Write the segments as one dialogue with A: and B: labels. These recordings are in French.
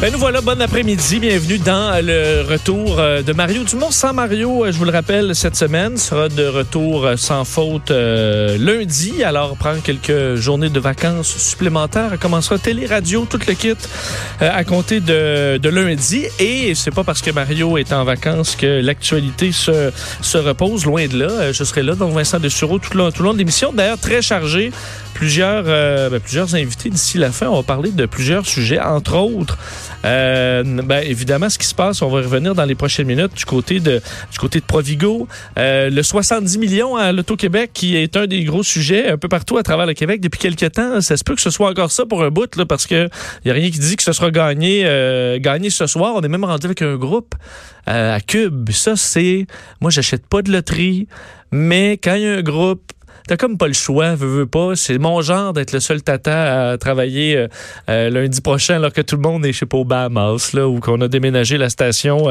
A: Ben nous voilà, bon après-midi. Bienvenue dans le retour euh, de Mario Dumont. Sans Mario, euh, je vous le rappelle, cette semaine sera de retour euh, sans faute euh, lundi. Alors, prendre quelques journées de vacances supplémentaires. Elle commencera télé, radio, tout le kit euh, à compter de, de lundi. Et c'est pas parce que Mario est en vacances que l'actualité se, se repose. Loin de là. Euh, Je serai là, donc Vincent Dessureau, tout le, tout le long de l'émission. D'ailleurs, très chargé. Plusieurs, euh, ben, plusieurs invités d'ici la fin. On va parler de plusieurs sujets, entre autres. Euh, ben, évidemment, ce qui se passe, on va revenir dans les prochaines minutes du côté de, du côté de Provigo. Euh, le 70 millions à l'Auto-Québec, qui est un des gros sujets un peu partout à travers le Québec depuis quelques temps. Ça se peut que ce soit encore ça pour un bout, là, parce que y a rien qui dit que ce sera gagné, euh, gagné ce soir. On est même rendu avec un groupe euh, à Cube. Ça, c'est... Moi, j'achète pas de loterie, mais quand il y a un groupe T'as comme pas le choix, veux, veux pas. C'est mon genre d'être le seul tata à travailler euh, euh, lundi prochain alors que tout le monde est, je sais pas, au Bahamas, là, ou qu'on a déménagé la station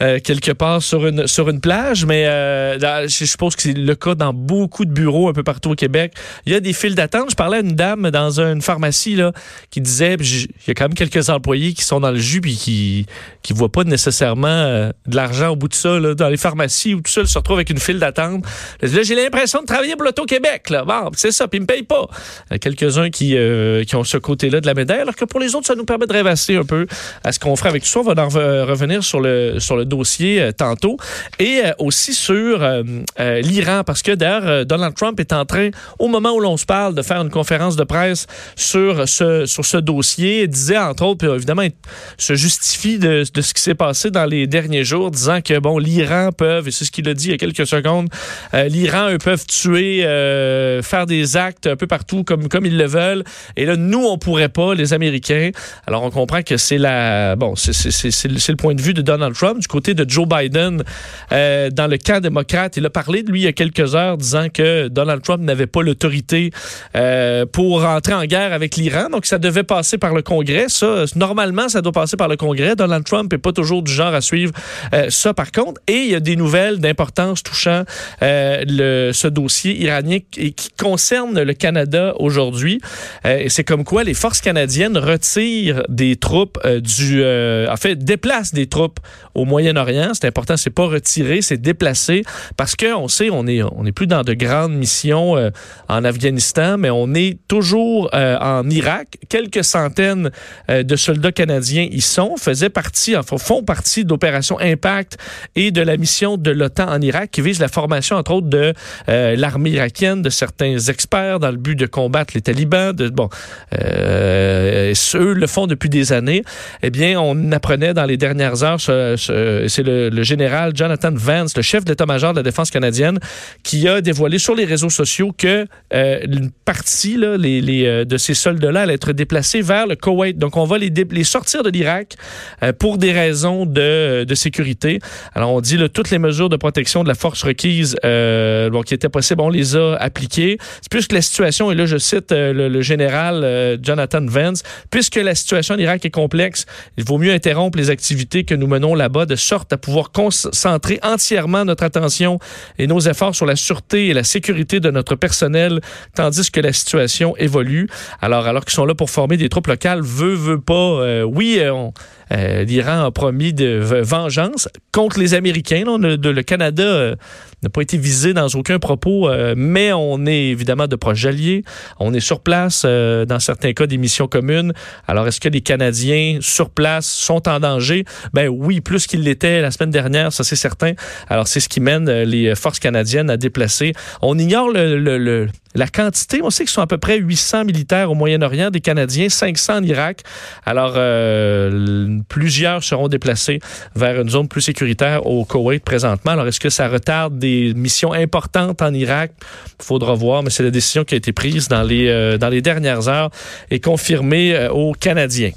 A: euh, quelque part sur une, sur une plage. Mais je suppose que c'est le cas dans beaucoup de bureaux un peu partout au Québec. Il y a des files d'attente. Je parlais à une dame dans une pharmacie là, qui disait, il y a quand même quelques employés qui sont dans le jus puis qui qui voient pas nécessairement de l'argent au bout de ça, là, dans les pharmacies où tout seul se retrouve avec une file d'attente. Là, j'ai l'impression de travailler pour l'Auto-Québec. Là. Bon, c'est ça, puis ils me payent pas. A quelques-uns qui, euh, qui ont ce côté-là de la médaille, alors que pour les autres, ça nous permet de rêvasser un peu à ce qu'on ferait avec tout ça. On va en re- revenir sur le, sur le dossier euh, tantôt. Et euh, aussi sur euh, euh, l'Iran, parce que d'ailleurs, euh, Donald Trump est en train, au moment où l'on se parle, de faire une conférence de presse sur ce, sur ce dossier. Il disait, entre autres, puis évidemment, il se justifie de, de ce qui s'est passé dans les derniers jours, disant que, bon, l'Iran peuvent, et c'est ce qu'il a dit il y a quelques secondes, euh, l'Iran, eux, peuvent tuer, euh, faire des actes un peu partout comme, comme ils le veulent. Et là, nous, on pourrait pas, les Américains. Alors, on comprend que c'est la, bon, c'est le point de vue de Donald Trump. Du côté de Joe Biden, euh, dans le camp démocrate, il a parlé de lui il y a quelques heures, disant que Donald Trump n'avait pas l'autorité euh, pour entrer en guerre avec l'Iran. Donc, ça devait passer par le Congrès. Ça, normalement, ça doit passer par le Congrès. Donald Trump n'est pas toujours du genre à suivre ça, par contre. Et il y a des nouvelles d'importance touchant le, ce dossier iranien et qui concerne le Canada aujourd'hui. Euh, c'est comme quoi les forces canadiennes retirent des troupes euh, du... euh, en fait, déplacent des troupes au Moyen-Orient. C'est important, c'est pas retirer, c'est déplacer. Parce qu'on sait, on est, on est plus dans de grandes missions euh, en Afghanistan, mais on est toujours en Irak. Quelques centaines de soldats canadiens y sont, faisaient partie, enfin, font partie de l'opération Impact et de la mission de l'OTAN en Irak qui vise la formation, entre autres, de l'armée irakienne, de certains experts dans le but de combattre les talibans. Bon, euh, eux le font depuis des années. Eh bien, on apprenait dans les dernières heures, ce- ce- c'est le, général Jonathan Vance, le chef de l'état-major de la défense canadienne, qui a dévoilé sur les réseaux sociaux que euh, une partie euh, de ces soldats-là allait être déplacée vers le Koweït. Donc, on va les, sortir de l'Irak pour des raisons de, sécurité. Alors, on dit toutes les mesures de protection de la force requise qui étaient possibles, on les a appliquées. C'est plus que la situation, et là, je cite euh, le, général euh, Jonathan Vance, puisque la situation en Irak est complexe, il vaut mieux interrompre les activités que nous menons là-bas de sorte à pouvoir concentrer entièrement notre attention et nos efforts sur la sûreté et la sécurité de notre personnel, tandis que la situation évolue. Alors, alors qu'ils sont là pour former des troupes locales, veut, veut pas, euh, oui, l'Iran a promis de vengeance contre les Américains. le Canada n'a pas été visé dans aucun propos, mais on est évidemment de proches alliés. On est sur place, euh, dans certains cas, des missions communes. Alors, est-ce que les Canadiens sur place sont en danger? Ben oui, plus qu'ils l'étaient la semaine dernière, ça c'est certain. Alors, c'est ce qui mène euh, les forces canadiennes à déplacer. On ignore le, le- le- la quantité. On sait qu'ils sont à peu près 800 militaires au Moyen-Orient, des Canadiens, 500 en Irak. Alors, euh, plusieurs seront déplacés vers une zone plus sécuritaire au Koweït présentement. Alors, est-ce que ça retarde des missions importantes en Irak? Faudra voir, mais c'est la décision qui a été prise dans les, euh, dernières heures et confirmée euh, aux Canadiens.